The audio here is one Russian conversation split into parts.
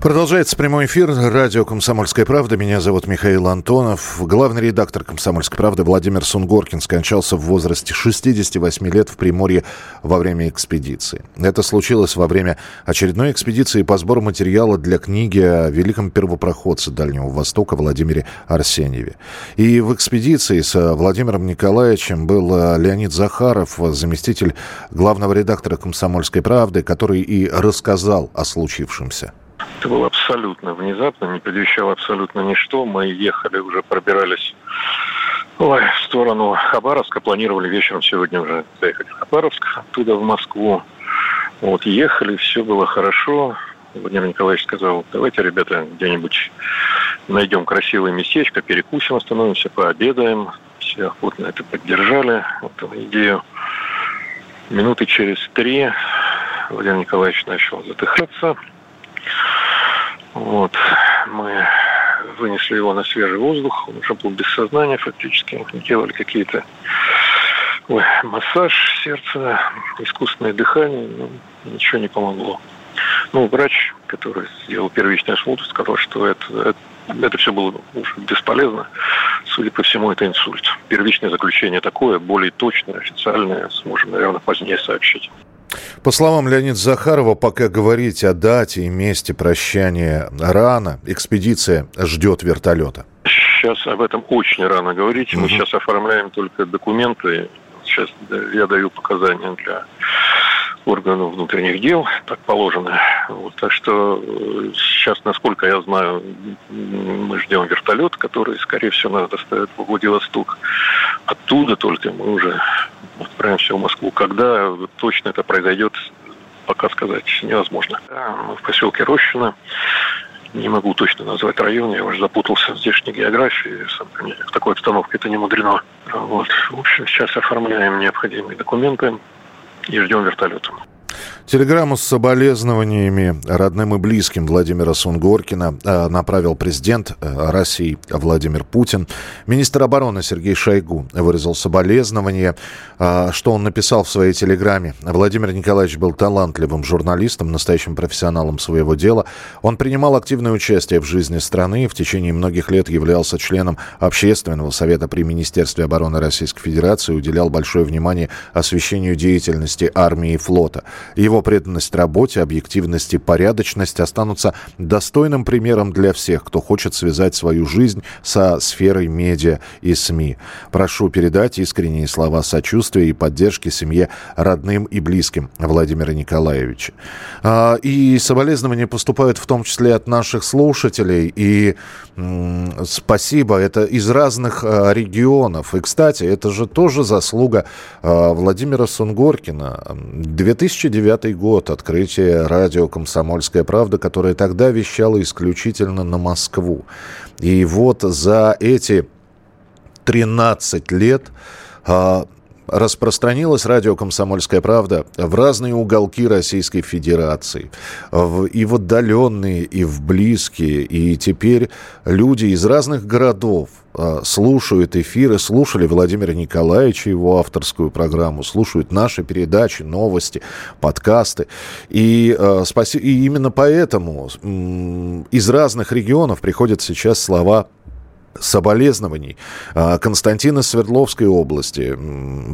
Продолжается прямой эфир. Радио «Комсомольская правда». Меня зовут Михаил Антонов. Главный редактор «Комсомольской правды» Владимир Сунгоркин скончался в возрасте 68 лет в Приморье во время экспедиции. Это случилось во время очередной экспедиции по сбору материала для книги о великом первопроходце Дальнего Востока Владимире Арсеньеве. И в экспедиции с Владимиром Николаевичем был Леонид Захаров, заместитель главного редактора «Комсомольской правды», который и рассказал о случившемся. Это было абсолютно внезапно, не предвещало абсолютно ничто. Мы ехали, уже пробирались ой, в сторону Хабаровска. Планировали вечером сегодня уже заехать в Хабаровск, оттуда в Москву. Вот, ехали, все было хорошо. Владимир Николаевич сказал, давайте, ребята, где-нибудь найдем красивое местечко, перекусим, остановимся, пообедаем. Все охотно это поддержали, эту идею. Минуты через три Владимир Николаевич начал затыхаться. Вот. Мы вынесли его на свежий воздух. Он уже был без сознания фактически. Делали какие-то Ой, массаж сердца, искусственное дыхание. Ну, ничего не помогло. Ну, врач, который сделал первичный осмотр, сказал, что это, это, это все было уже бесполезно. Судя по всему, это инсульт. Первичное заключение такое, более точное, официальное, сможем, наверное, позднее сообщить. По словам Леонида Захарова, пока говорить о дате и месте прощания рано, экспедиция ждет вертолета. Сейчас об этом очень рано говорить. Мы угу. сейчас оформляем только документы. Сейчас я даю показания для органов внутренних дел, так положено. Вот, так что э, сейчас, насколько я знаю, мы ждем вертолет, который, скорее всего, нас доставит в Владивосток. Оттуда только мы уже отправимся в Москву. Когда точно это произойдет, пока сказать невозможно. Мы в поселке Рощино. Не могу точно назвать район, я уже запутался в здешней географии. В такой обстановке это не мудрено. Вот. В общем, сейчас оформляем необходимые документы и ждем вертолета. Телеграмму с соболезнованиями родным и близким Владимира Сунгоркина э, направил президент э, России Владимир Путин. Министр обороны Сергей Шойгу выразил соболезнования. Э, что он написал в своей телеграмме? Владимир Николаевич был талантливым журналистом, настоящим профессионалом своего дела. Он принимал активное участие в жизни страны и в течение многих лет являлся членом Общественного совета при Министерстве обороны Российской Федерации уделял большое внимание освещению деятельности армии и флота. Его преданность работе, объективность и порядочность останутся достойным примером для всех, кто хочет связать свою жизнь со сферой медиа и СМИ. Прошу передать искренние слова сочувствия и поддержки семье родным и близким Владимира Николаевича. И соболезнования поступают в том числе от наших слушателей. И спасибо, это из разных а, регионов. И, кстати, это же тоже заслуга а, Владимира Сунгоркина. 2009 20 год, открытие радио «Комсомольская правда», которое тогда вещало исключительно на Москву. И вот за эти 13 лет а, распространилось радио «Комсомольская правда» в разные уголки Российской Федерации. В, и в отдаленные, и в близкие. И теперь люди из разных городов э, слушают эфиры, слушали Владимира Николаевича, его авторскую программу, слушают наши передачи, новости, подкасты. И, э, спаси... и именно поэтому из разных регионов приходят сейчас слова соболезнований. А, Константин из Свердловской области.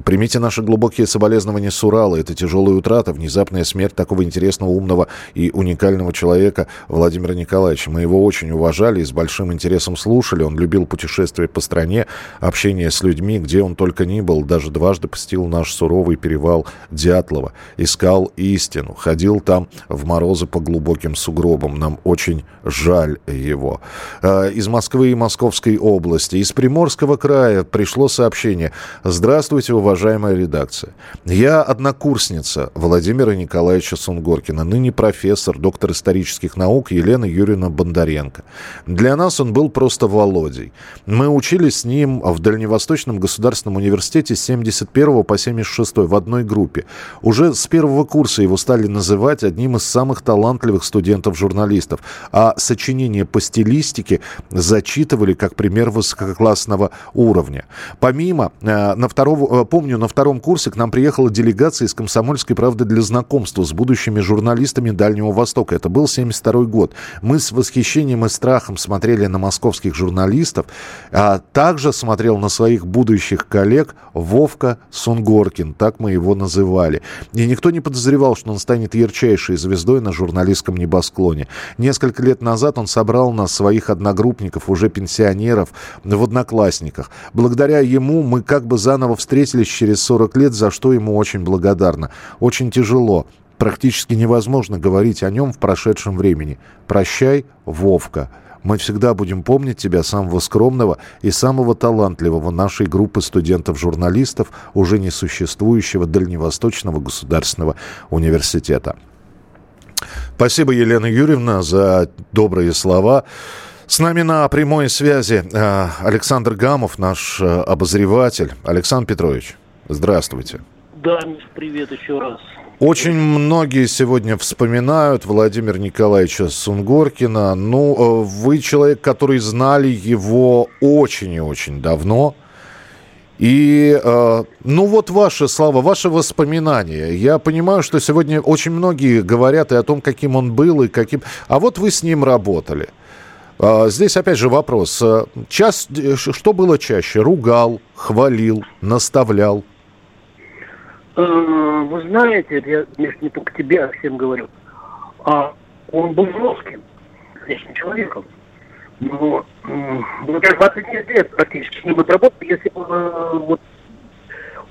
Примите наши глубокие соболезнования с Урала. Это тяжелая утрата, внезапная смерть такого интересного, умного и уникального человека Владимира Николаевича. Мы его очень уважали и с большим интересом слушали. Он любил путешествия по стране, общение с людьми, где он только ни был. Даже дважды посетил наш суровый перевал Дятлова. Искал истину. Ходил там в морозы по глубоким сугробам. Нам очень жаль его. А, из Москвы и Московской Московской области. Из Приморского края пришло сообщение. Здравствуйте, уважаемая редакция. Я однокурсница Владимира Николаевича Сунгоркина, ныне профессор, доктор исторических наук Елена Юрьевна Бондаренко. Для нас он был просто Володей. Мы учились с ним в Дальневосточном государственном университете с 71 по 76 в одной группе. Уже с первого курса его стали называть одним из самых талантливых студентов-журналистов, а сочинения по стилистике зачитывали как пример высококлассного уровня. Помимо, э, на второго, э, помню, на втором курсе к нам приехала делегация из «Комсомольской правды» для знакомства с будущими журналистами Дальнего Востока. Это был 72 год. Мы с восхищением и страхом смотрели на московских журналистов, а также смотрел на своих будущих коллег Вовка Сунгоркин, так мы его называли. И никто не подозревал, что он станет ярчайшей звездой на журналистском небосклоне. Несколько лет назад он собрал нас, своих одногруппников, уже пенсионеров, в «Одноклассниках». Благодаря ему мы как бы заново встретились через 40 лет, за что ему очень благодарна. Очень тяжело. Практически невозможно говорить о нем в прошедшем времени. Прощай, Вовка. Мы всегда будем помнить тебя, самого скромного и самого талантливого нашей группы студентов-журналистов, уже не существующего Дальневосточного государственного университета. Спасибо, Елена Юрьевна, за добрые слова. С нами на прямой связи э, Александр Гамов, наш э, обозреватель. Александр Петрович, здравствуйте. Да, привет еще раз. Очень многие сегодня вспоминают Владимира Николаевича Сунгоркина. Ну, э, вы человек, который знали его очень и очень давно. И, э, ну вот ваши слова, ваши воспоминания. Я понимаю, что сегодня очень многие говорят и о том, каким он был, и каким... А вот вы с ним работали. Э, здесь опять же вопрос. Час, что было чаще? Ругал, хвалил, наставлял? Э, вы знаете, я, конечно, не только тебе, а всем говорю, а он был русским, отличным человеком. Но ну, я 29 лет практически с ним отработал, если бы э, вот,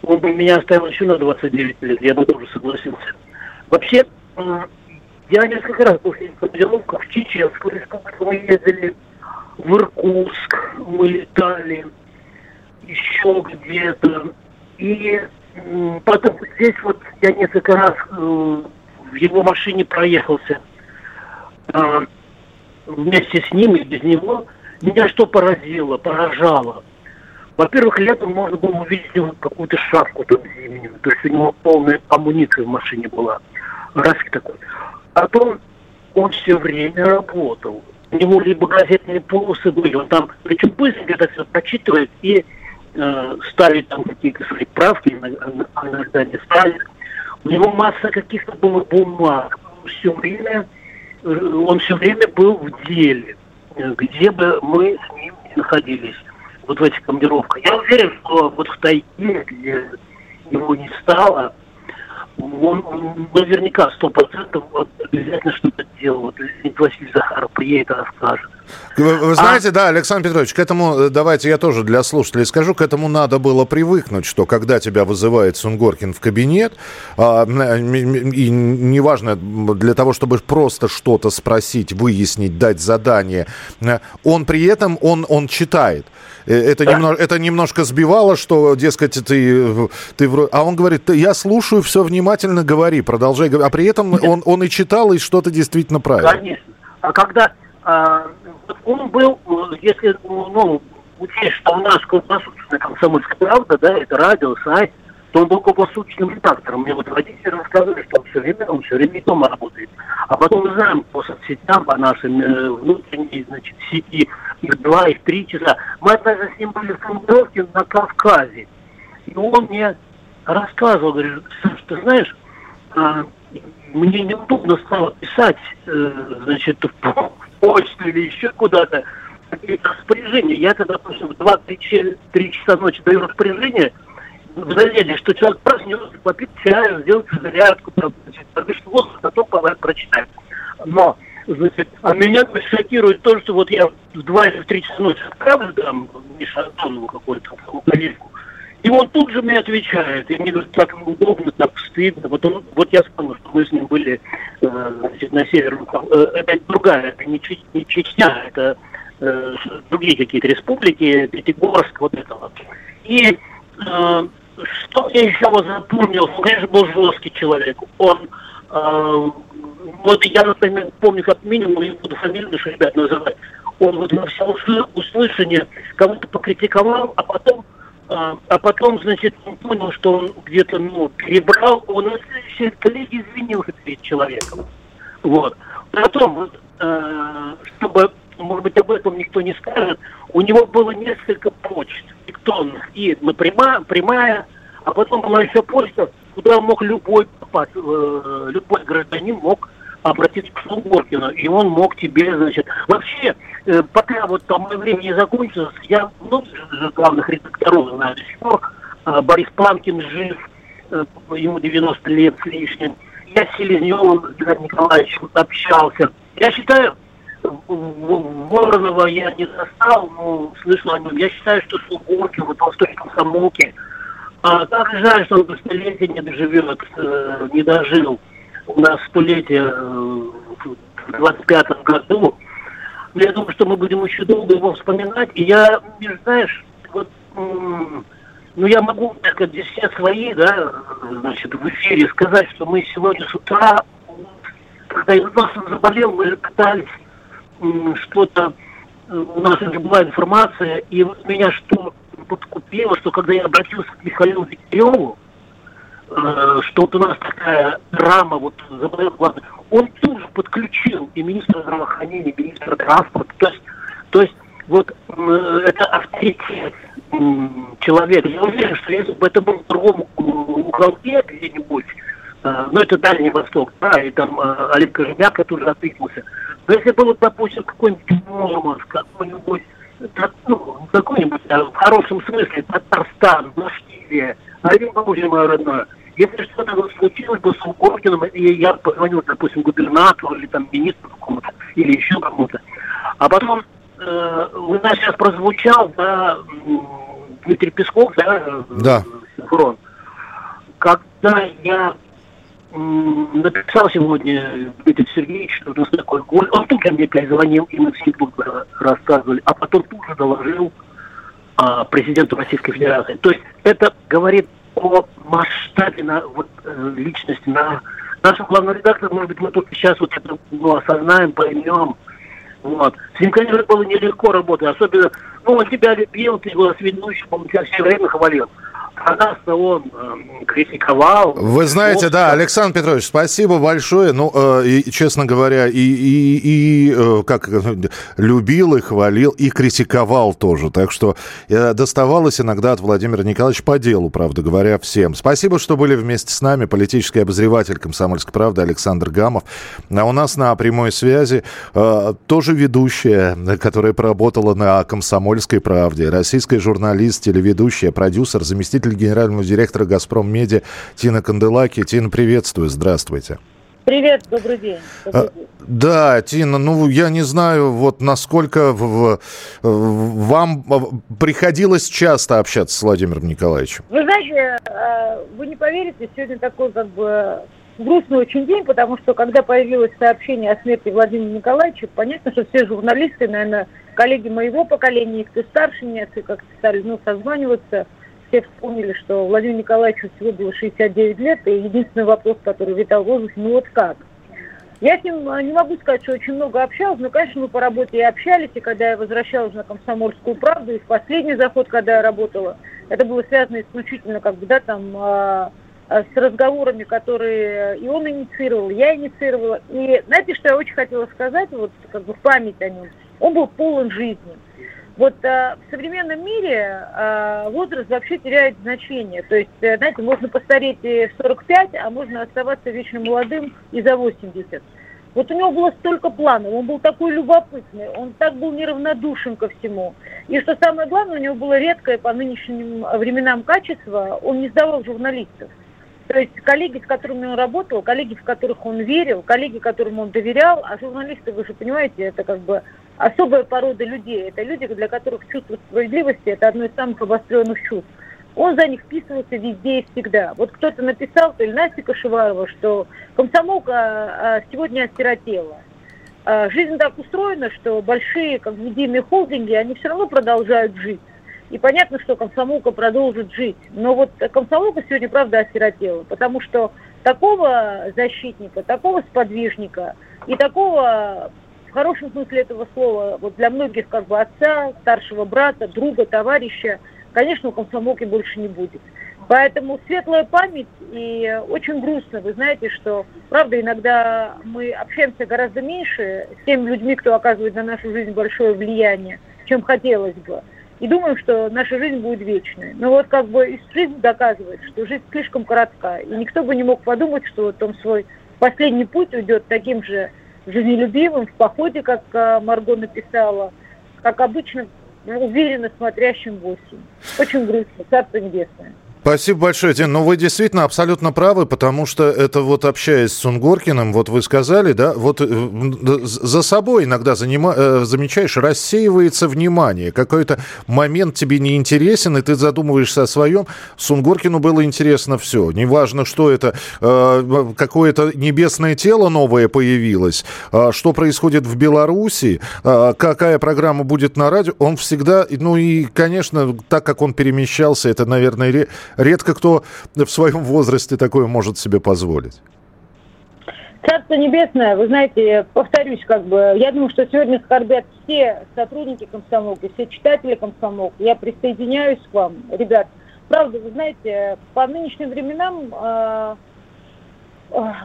он бы меня оставил еще на 29 лет, я бы тоже согласился. Вообще, я несколько раз был в командировках в Чеченскую республику, мы ездили в Иркутск, мы летали еще где-то. И Потом здесь вот я несколько раз э, в его машине проехался э, вместе с ним и без него. Меня что поразило, поражало. Во-первых, летом можно было увидеть какую-то шапку там зимнюю. То есть у него полная амуниция в машине была. Раски такой. То он все время работал. У него либо газетные полосы были, он там, причем быстренько это все прочитывает и э, ставить там какие-то свои правки, иногда не ставит. У него масса каких-то было бумаг. Все время, э, он все время был в деле, э, где бы мы с ним находились, вот в этих командировках. Я уверен, что вот в тайге, где его не стало, он наверняка сто процентов обязательно что-то делал. Вот Василий Захаров приедет и расскажет. Вы, вы знаете, а... да, Александр Петрович, к этому, э, давайте я тоже для слушателей скажу, к этому надо было привыкнуть, что когда тебя вызывает Сунгоркин в кабинет, а, и неважно, для того, чтобы просто что-то спросить, выяснить, дать задание, э, он при этом, он, он читает. Э, это, да. немного, это немножко сбивало, что, дескать, ты, ты... А он говорит, я слушаю, все внимательно говори, продолжай говорить. А при этом он, он и читал, и что-то действительно правильно. Конечно. А когда а, он был, если, ну, учесть, что у нас круглосуточная комсомольская правда, да, это радио, сайт, то он был круглосуточным редактором. Мне вот водители рассказывали, что он все время, он все время дома работает. А потом мы знаем по соцсетям, по нашим э, внутренней, значит, сети, их два, их три часа. Мы однажды с ним были в командировке на Кавказе. И он мне рассказывал, говорит, Саш, ты знаешь, а, мне неудобно стало писать, э, значит, в почту или еще куда-то распоряжение. Я тогда, допустим, в 2-3 часа ночи даю распоряжение надежде, что человек проснется, попить чаю, сделать зарядку, значит, подышит воздух, потом прочитает. Но, значит, а меня шокирует то, что вот я в 2 или в 3 часа ночи отправлю там Миша Антонову какую-то коллегу, и он тут же мне отвечает, и мне говорит, так неудобно, так стыдно. Вот, он, вот я вспомнил, что мы с ним были э, значит, на северном, э, это другая, это не, не Чечня, это э, другие какие-то республики, Пятигорск, вот это вот. И э, что я еще запомнил, он, конечно, был жесткий человек. Он, э, вот я, например, помню как минимум, я буду фамилию наших ребят называть, он вот на все услышание кого-то покритиковал, а потом а, а потом, значит, он понял, что он где-то, ну, перебрал, он на следующей коллеге извинился перед человеком. Вот. Потом, вот, э, чтобы может быть, об этом никто не скажет, у него было несколько почт электронных. И прямая, прямая, а потом была еще почта, куда мог любой попасть, э, любой гражданин мог обратиться к Сунгоркину, и он мог тебе, значит... Вообще, э, пока вот там мое время не закончилось, я много ну, главных редакторов знаю до сих пор. Э, Борис Планкин жив, ему 90 лет с лишним. Я с Селезневым Геннадием Николаевичем общался. Я считаю, Воронова я не застал, но слышал о нем. Я считаю, что Сунгоркин, вот Толстой комсомолки, а так жаль, что он до столетия не доживет, э, не дожил. У нас столетие э, в 25 году. Я думаю, что мы будем очень долго его вспоминать. И я, знаешь, вот, ну я могу, так сказать, здесь все свои, да, значит, в эфире сказать, что мы сегодня с утра, когда нас заболел, мы же пытались что-то, э, у нас уже была информация, и меня что подкупило, что когда я обратился к Михаилу Дегтяреву, э, что вот у нас такая драма, вот заболел главный, он тоже подключил и министра здравоохранения, и министра транспорта, то есть, то есть вот э, это авторитет человека. Я уверен, что если бы это был в другом уголке где-нибудь, ну это Дальний Восток, да, и там Олег Кожемяк тоже отыгрался, но если было, допустим, какой-нибудь Мурманск, какой-нибудь, ну, какой-нибудь, в хорошем смысле, Татарстан, Башкирия, Оренбург, мое родное, если что-то вот случилось бы с Укоркиным, и я позвонил, допустим, губернатору или там министру какому-то, или еще кому-то, а потом э, у нас сейчас прозвучал, да, Дмитрий Песков, да, да. синхрон. Когда я написал сегодня Дмитрий Сергеевич, что у нас такой голь. Он тут мне опять звонил, и мы все тут рассказывали, а потом тут же доложил а, президенту Российской Федерации. То есть это говорит о масштабе на, вот, э, личности, на нашем главном редакторе, может быть, мы тут сейчас вот это ну, осознаем, поймем. Вот. С ним, конечно, было нелегко работать, особенно, ну, он тебя любил, ты его ведущий, он тебя все время хвалил когда-то он э, критиковал. Вы знаете, да, Александр Петрович, спасибо большое. Ну, э, и, честно говоря, и, и, и э, как любил и хвалил, и критиковал тоже. Так что э, доставалось иногда от Владимира Николаевича по делу, правда говоря, всем. Спасибо, что были вместе с нами. Политический обозреватель «Комсомольской правды» Александр Гамов. А у нас на прямой связи э, тоже ведущая, которая поработала на «Комсомольской правде», российская журналист, телеведущая, продюсер, заместитель заместитель генерального директора «Газпром Меди» Тина Канделаки. Тина, приветствую, здравствуйте. Привет, добрый день. Добрый а, день. Да, Тина, ну я не знаю, вот насколько в, в, вам приходилось часто общаться с Владимиром Николаевичем. Вы знаете, э, вы не поверите, сегодня такой как бы грустный очень день, потому что когда появилось сообщение о смерти Владимира Николаевича, понятно, что все журналисты, наверное, коллеги моего поколения, кто старше меня, как-то стали ну, созваниваться, все вспомнили, что Владимиру Николаевичу всего было 69 лет, и единственный вопрос, который витал в воздухе, ну вот как? Я с ним не могу сказать, что очень много общалась, но, конечно, мы по работе и общались, и когда я возвращалась на комсомольскую правду, и в последний заход, когда я работала, это было связано исключительно, как бы, да, там, а, а, с разговорами, которые и он инициировал, я инициировала. И знаете, что я очень хотела сказать, вот как бы в память о нем? Он был полон жизни. Вот э, в современном мире э, возраст вообще теряет значение. То есть, э, знаете, можно постареть и в 45, а можно оставаться вечно молодым и за 80. Вот у него было столько планов, он был такой любопытный, он так был неравнодушен ко всему. И что самое главное, у него было редкое по нынешним временам качество, он не сдавал журналистов. То есть коллеги, с которыми он работал, коллеги, в которых он верил, коллеги, которым он доверял, а журналисты, вы же понимаете, это как бы особая порода людей. Это люди, для которых чувство справедливости – это одно из самых обостренных чувств. Он за них вписывался везде и всегда. Вот кто-то написал, то ли Настя Кашеварова, что комсомолка а, сегодня осиротела. А, жизнь так устроена, что большие как медийные холдинги, они все равно продолжают жить. И понятно, что комсомолка продолжит жить. Но вот комсомолка сегодня, правда, осиротела, потому что такого защитника, такого сподвижника и такого в хорошем смысле этого слова, вот для многих как бы отца, старшего брата, друга, товарища, конечно, у комсомолки больше не будет. Поэтому светлая память и очень грустно. Вы знаете, что, правда, иногда мы общаемся гораздо меньше с теми людьми, кто оказывает на нашу жизнь большое влияние, чем хотелось бы. И думаем, что наша жизнь будет вечной. Но вот как бы жизнь доказывает, что жизнь слишком коротка. И никто бы не мог подумать, что вот он свой последний путь уйдет таким же жизнелюбивым, в походе, как а, Марго написала, как обычно, уверенно смотрящим в. Очень грустно. Царство небесное. Спасибо большое, Дин. Ну, вы действительно абсолютно правы, потому что это вот общаясь с Сунгоркиным, вот вы сказали, да, вот э, за собой иногда занима, э, замечаешь, рассеивается внимание. Какой-то момент тебе не интересен, и ты задумываешься о своем. Сунгоркину было интересно все. Неважно, что это, э, какое-то небесное тело новое появилось, что происходит в Беларуси, какая программа будет на радио. Он всегда, ну и, конечно, так как он перемещался, это, наверное, редко кто в своем возрасте такое может себе позволить. Царство Небесное, вы знаете, повторюсь, как бы, я думаю, что сегодня скорбят все сотрудники комсомолки, все читатели комсомолки. Я присоединяюсь к вам, ребят. Правда, вы знаете, по нынешним временам э,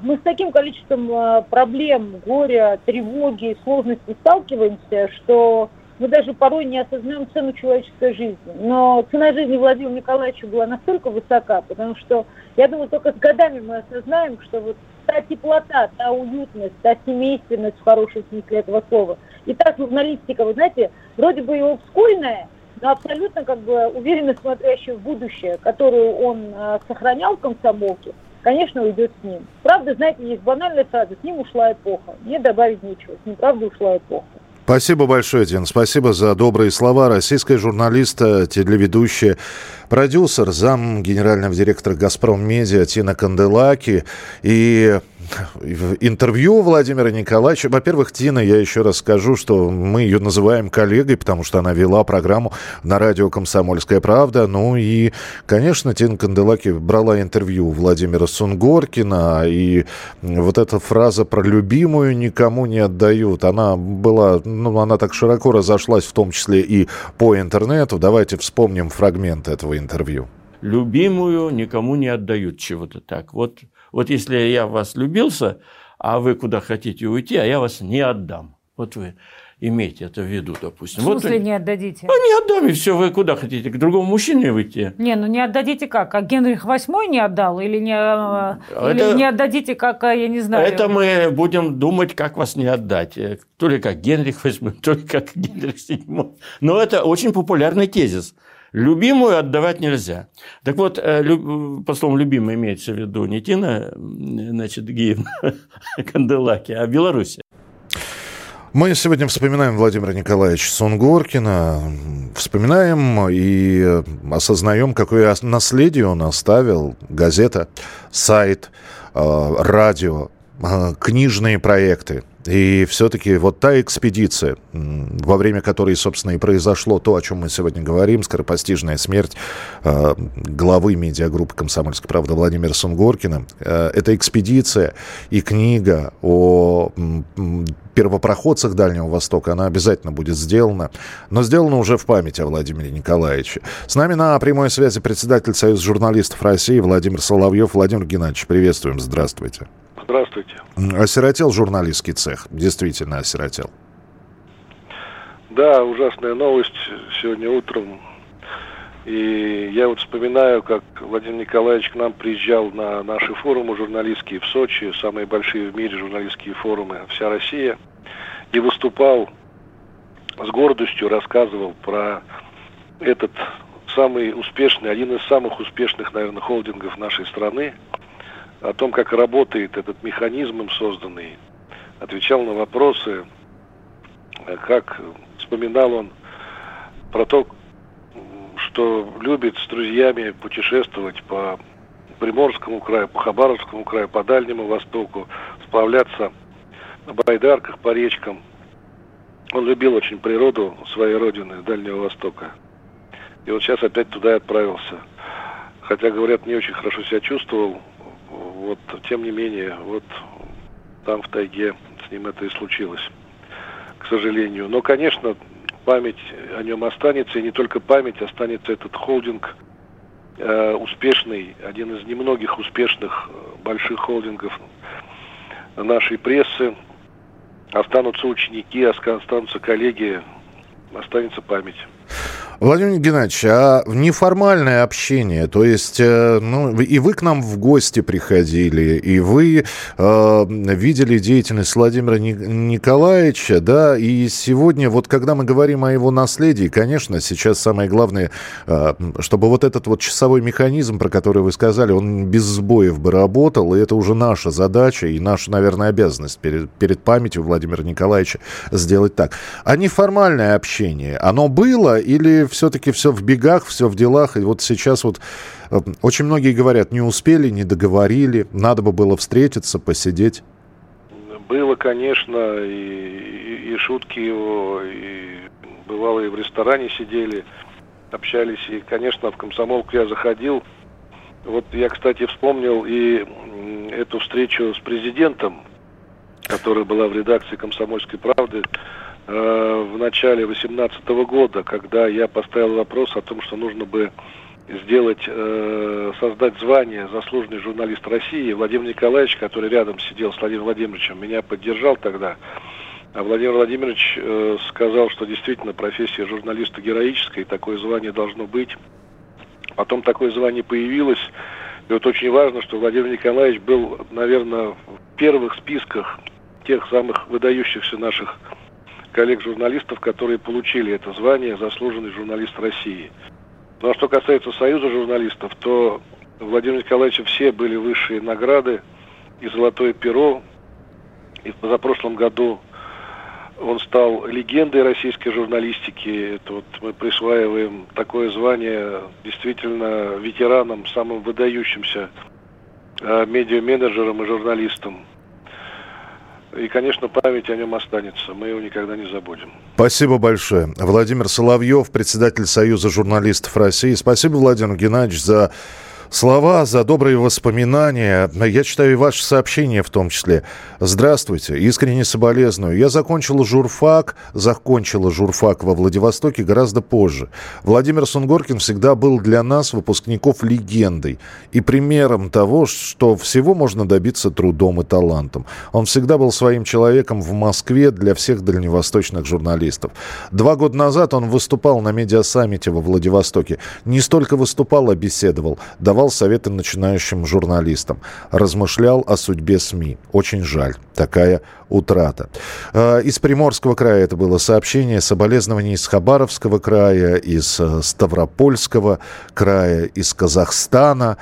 мы с таким количеством э, проблем, горя, тревоги, сложностей сталкиваемся, что мы даже порой не осознаем цену человеческой жизни. Но цена жизни Владимира Николаевича была настолько высока, потому что, я думаю, только с годами мы осознаем, что вот та теплота, та уютность, та семейственность в хорошем смысле этого слова, и та журналистика, вы знаете, вроде бы и обскульная, но абсолютно как бы уверенно смотрящая в будущее, которую он э, сохранял в комсомолке, конечно, уйдет с ним. Правда, знаете, есть банальная фраза, с ним ушла эпоха. Мне добавить нечего, с ним правда ушла эпоха. Спасибо большое, Дин. Спасибо за добрые слова. Российская журналиста, телеведущая, продюсер, зам генерального директора «Газпром Медиа» Тина Канделаки. И интервью Владимира Николаевича. Во-первых, Тина, я еще раз скажу, что мы ее называем коллегой, потому что она вела программу на радио «Комсомольская правда». Ну и, конечно, Тина Канделаки брала интервью Владимира Сунгоркина. И вот эта фраза про любимую никому не отдают, она была, ну, она так широко разошлась, в том числе и по интернету. Давайте вспомним фрагмент этого интервью. Любимую никому не отдают чего-то так. Вот вот если я в вас влюбился, а вы куда хотите уйти, а я вас не отдам. Вот вы имейте это в виду, допустим. В смысле вот, не отдадите? А не отдам, и все, вы куда хотите? К другому мужчине выйти? Не, ну не отдадите как? Как Генрих VIII не отдал? Или не, это, или не отдадите, как, я не знаю... Это мы будем думать, как вас не отдать. То ли как Генрих VIII, то ли как Генрих VII. Но это очень популярный тезис. Любимую отдавать нельзя. Так вот, э, по словам любимая имеется в виду не Тина, значит, Гиевна Канделаки, а Беларусь. Мы сегодня вспоминаем Владимира Николаевича Сунгоркина, вспоминаем и осознаем, какое наследие он оставил. Газета, сайт, э, радио, э, книжные проекты. И все-таки вот та экспедиция, во время которой, собственно, и произошло то, о чем мы сегодня говорим, скоропостижная смерть э, главы медиагруппы «Комсомольская правда» Владимира Сунгоркина, э, эта экспедиция и книга о э, первопроходцах Дальнего Востока, она обязательно будет сделана, но сделана уже в память о Владимире Николаевиче. С нами на прямой связи председатель Союза журналистов России Владимир Соловьев. Владимир Геннадьевич, приветствуем, здравствуйте. Здравствуйте. Осиротел журналистский цех, действительно осиротел. Да, ужасная новость сегодня утром. И я вот вспоминаю, как Владимир Николаевич к нам приезжал на наши форумы журналистские в Сочи, самые большие в мире журналистские форумы «Вся Россия», и выступал с гордостью, рассказывал про этот самый успешный, один из самых успешных, наверное, холдингов нашей страны – о том, как работает этот механизм им созданный, отвечал на вопросы, э, как вспоминал он про то, что любит с друзьями путешествовать по Приморскому краю, по Хабаровскому краю, по Дальнему Востоку, сплавляться на байдарках по речкам. Он любил очень природу своей родины, Дальнего Востока. И вот сейчас опять туда и отправился. Хотя, говорят, не очень хорошо себя чувствовал, вот, тем не менее, вот там в тайге с ним это и случилось, к сожалению. Но, конечно, память о нем останется, и не только память, останется этот холдинг э, успешный, один из немногих успешных э, больших холдингов нашей прессы. Останутся ученики, останутся коллеги, останется память. Владимир Геннадьевич, а неформальное общение, то есть, э, ну, и вы к нам в гости приходили, и вы э, видели деятельность Владимира Николаевича, да, и сегодня, вот когда мы говорим о его наследии, конечно, сейчас самое главное, э, чтобы вот этот вот часовой механизм, про который вы сказали, он без сбоев бы работал, и это уже наша задача и наша, наверное, обязанность перед, перед памятью Владимира Николаевича сделать так. А неформальное общение, оно было или все-таки все в бегах, все в делах. И вот сейчас вот э, очень многие говорят, не успели, не договорили, надо бы было встретиться, посидеть. Было, конечно, и, и, и шутки его, и бывало и в ресторане сидели, общались. И, конечно, в комсомолку я заходил. Вот я, кстати, вспомнил и эту встречу с президентом, которая была в редакции «Комсомольской правды», в начале 2018 года, когда я поставил вопрос о том, что нужно бы сделать, э, создать звание заслуженный журналист России. Владимир Николаевич, который рядом сидел с Владимиром Владимировичем, меня поддержал тогда. А Владимир Владимирович э, сказал, что действительно профессия журналиста героическая, и такое звание должно быть. Потом такое звание появилось. И вот очень важно, что Владимир Николаевич был, наверное, в первых списках тех самых выдающихся наших коллег-журналистов, которые получили это звание «Заслуженный журналист России». Ну а что касается Союза журналистов, то Владимир Николаевич все были высшие награды и «Золотое перо», и в позапрошлом году он стал легендой российской журналистики. Это вот мы присваиваем такое звание действительно ветеранам, самым выдающимся э, медиа-менеджерам и журналистам. И, конечно, память о нем останется. Мы его никогда не забудем. Спасибо большое. Владимир Соловьев, председатель Союза журналистов России. Спасибо, Владимир Геннадьевич, за слова, за добрые воспоминания. Я читаю и ваши сообщения в том числе. Здравствуйте, искренне соболезную. Я закончила журфак, закончила журфак во Владивостоке гораздо позже. Владимир Сунгоркин всегда был для нас, выпускников, легендой и примером того, что всего можно добиться трудом и талантом. Он всегда был своим человеком в Москве для всех дальневосточных журналистов. Два года назад он выступал на медиасаммите во Владивостоке. Не столько выступал, а беседовал. Давал давал советы начинающим журналистам, размышлял о судьбе СМИ. Очень жаль, такая утрата. А, из Приморского края это было сообщение, соболезнования из Хабаровского края, из э, Ставропольского края, из Казахстана.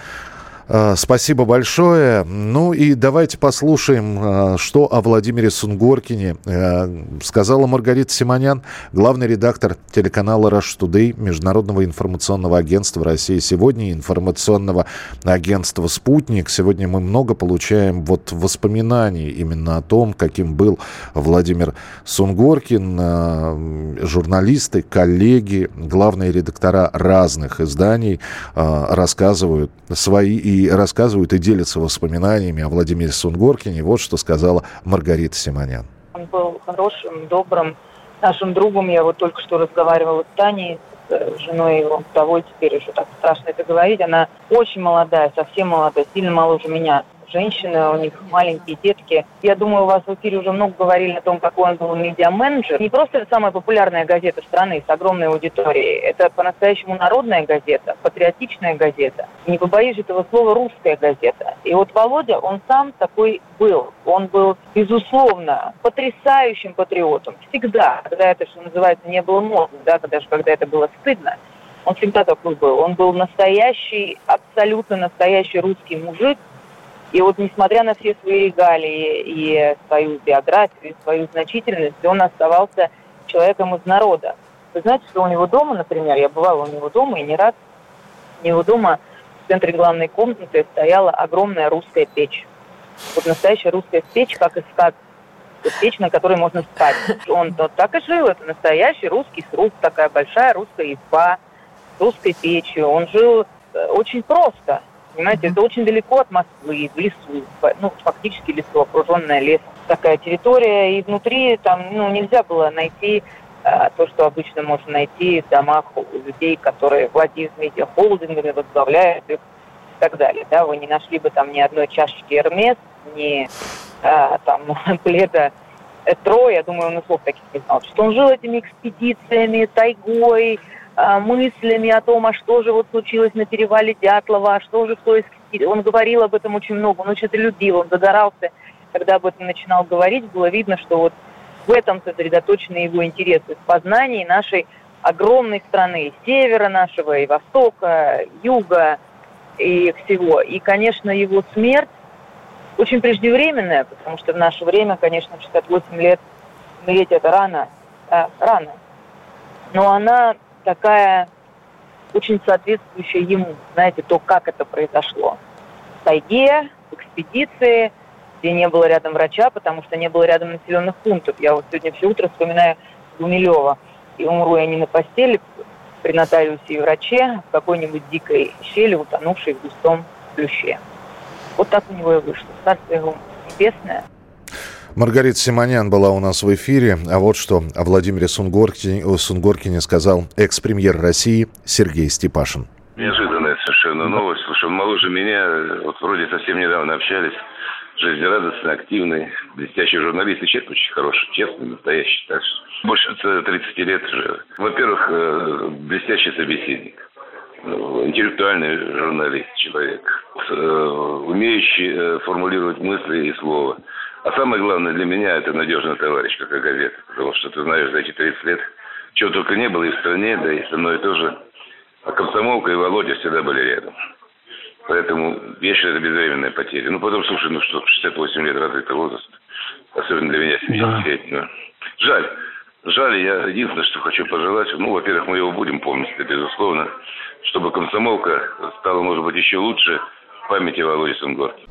А, спасибо большое. Ну и давайте послушаем, а, что о Владимире Сунгоркине а, сказала Маргарита Симонян, главный редактор телеканала Rush Today, Международного информационного агентства России. Сегодня информационного агентства «Спутник». Сегодня мы много получаем вот воспоминаний именно о том, каким был Владимир Сунгоркин. Журналисты, коллеги, главные редактора разных изданий рассказывают свои и и рассказывают и делятся воспоминаниями о Владимире Сунгоркине. Вот что сказала Маргарита Симонян. Он был хорошим, добрым нашим другом. Я вот только что разговаривала с Таней, с э, женой его, вдовой, теперь уже так страшно это говорить. Она очень молодая, совсем молодая, сильно моложе меня женщины, у них маленькие детки. Я думаю, у вас в эфире уже много говорили о том, какой он был медиа-менеджер. Не просто самая популярная газета страны с огромной аудиторией. Это по-настоящему народная газета, патриотичная газета. Не побоюсь этого слова, русская газета. И вот Володя, он сам такой был. Он был, безусловно, потрясающим патриотом. Всегда, когда это, что называется, не было модно, да, даже когда это было стыдно. Он всегда такой был. Он был настоящий, абсолютно настоящий русский мужик, и вот несмотря на все свои регалии и свою биографию, и свою значительность, он оставался человеком из народа. Вы знаете, что у него дома, например, я бывала у него дома и не раз, у него дома в центре главной комнаты стояла огромная русская печь. Вот настоящая русская печь, как из сказки. Печь, на которой можно спать. Он вот так и жил. Это настоящий русский сруб, такая большая русская изба русской печью. Он жил э, очень просто. Понимаете, это очень далеко от Москвы, в лесу, ну, фактически лесу, окруженная лес такая территория, и внутри там, ну, нельзя было найти а, то, что обычно можно найти в домах у людей, которые владеют медиахолдингами, возглавляют их и так далее. Да, вы не нашли бы там ни одной чашечки Эрмес, ни а, там пледа Этро, я думаю, он и слов таких не знал. Что он жил этими экспедициями, тайгой, мыслями о том, а что же вот случилось на перевале Дятлова, а что же кто из... Он говорил об этом очень много, он очень это любил, он загорался, когда об этом начинал говорить, было видно, что вот в этом сосредоточены его интересы в познании нашей огромной страны, севера нашего, и востока, юга, и всего. И, конечно, его смерть очень преждевременная, потому что в наше время, конечно, 68 лет умереть это рано, а, рано. Но она такая очень соответствующая ему, знаете, то, как это произошло. В тайге, в экспедиции, где не было рядом врача, потому что не было рядом населенных пунктов. Я вот сегодня все утро вспоминаю Гумилева. И умру я не на постели при нотариусе и враче, в какой-нибудь дикой щели, утонувшей в густом плюще. Вот так у него и вышло. Царствие его небесное. Маргарита Симонян была у нас в эфире. А вот что о Владимире Сунгоркине, Сунгоркине сказал экс-премьер России Сергей Степашин. Неожиданная совершенно новость. Слушай, он моложе меня, вот вроде совсем недавно общались жизнерадостный, активный, блестящий журналист и человек очень хороший, честный, настоящий. Так что больше 30 лет уже. Во-первых, э, блестящий собеседник, ну, интеллектуальный журналист, человек, э, умеющий э, формулировать мысли и слова. А самое главное для меня это надежный товарищ, как и газета. Потому что ты знаешь, за эти 30 лет чего только не было и в стране, да и со мной тоже. А комсомолка и Володя всегда были рядом. Поэтому я считаю, это безвременная потеря. Ну, потом, слушай, ну что, 68 лет разве это возраст. Особенно для меня 70-летнего. Да. Жаль. Жаль, я единственное, что хочу пожелать, ну, во-первых, мы его будем помнить, это безусловно, чтобы комсомолка стала, может быть, еще лучше в памяти Володи Сунгорки.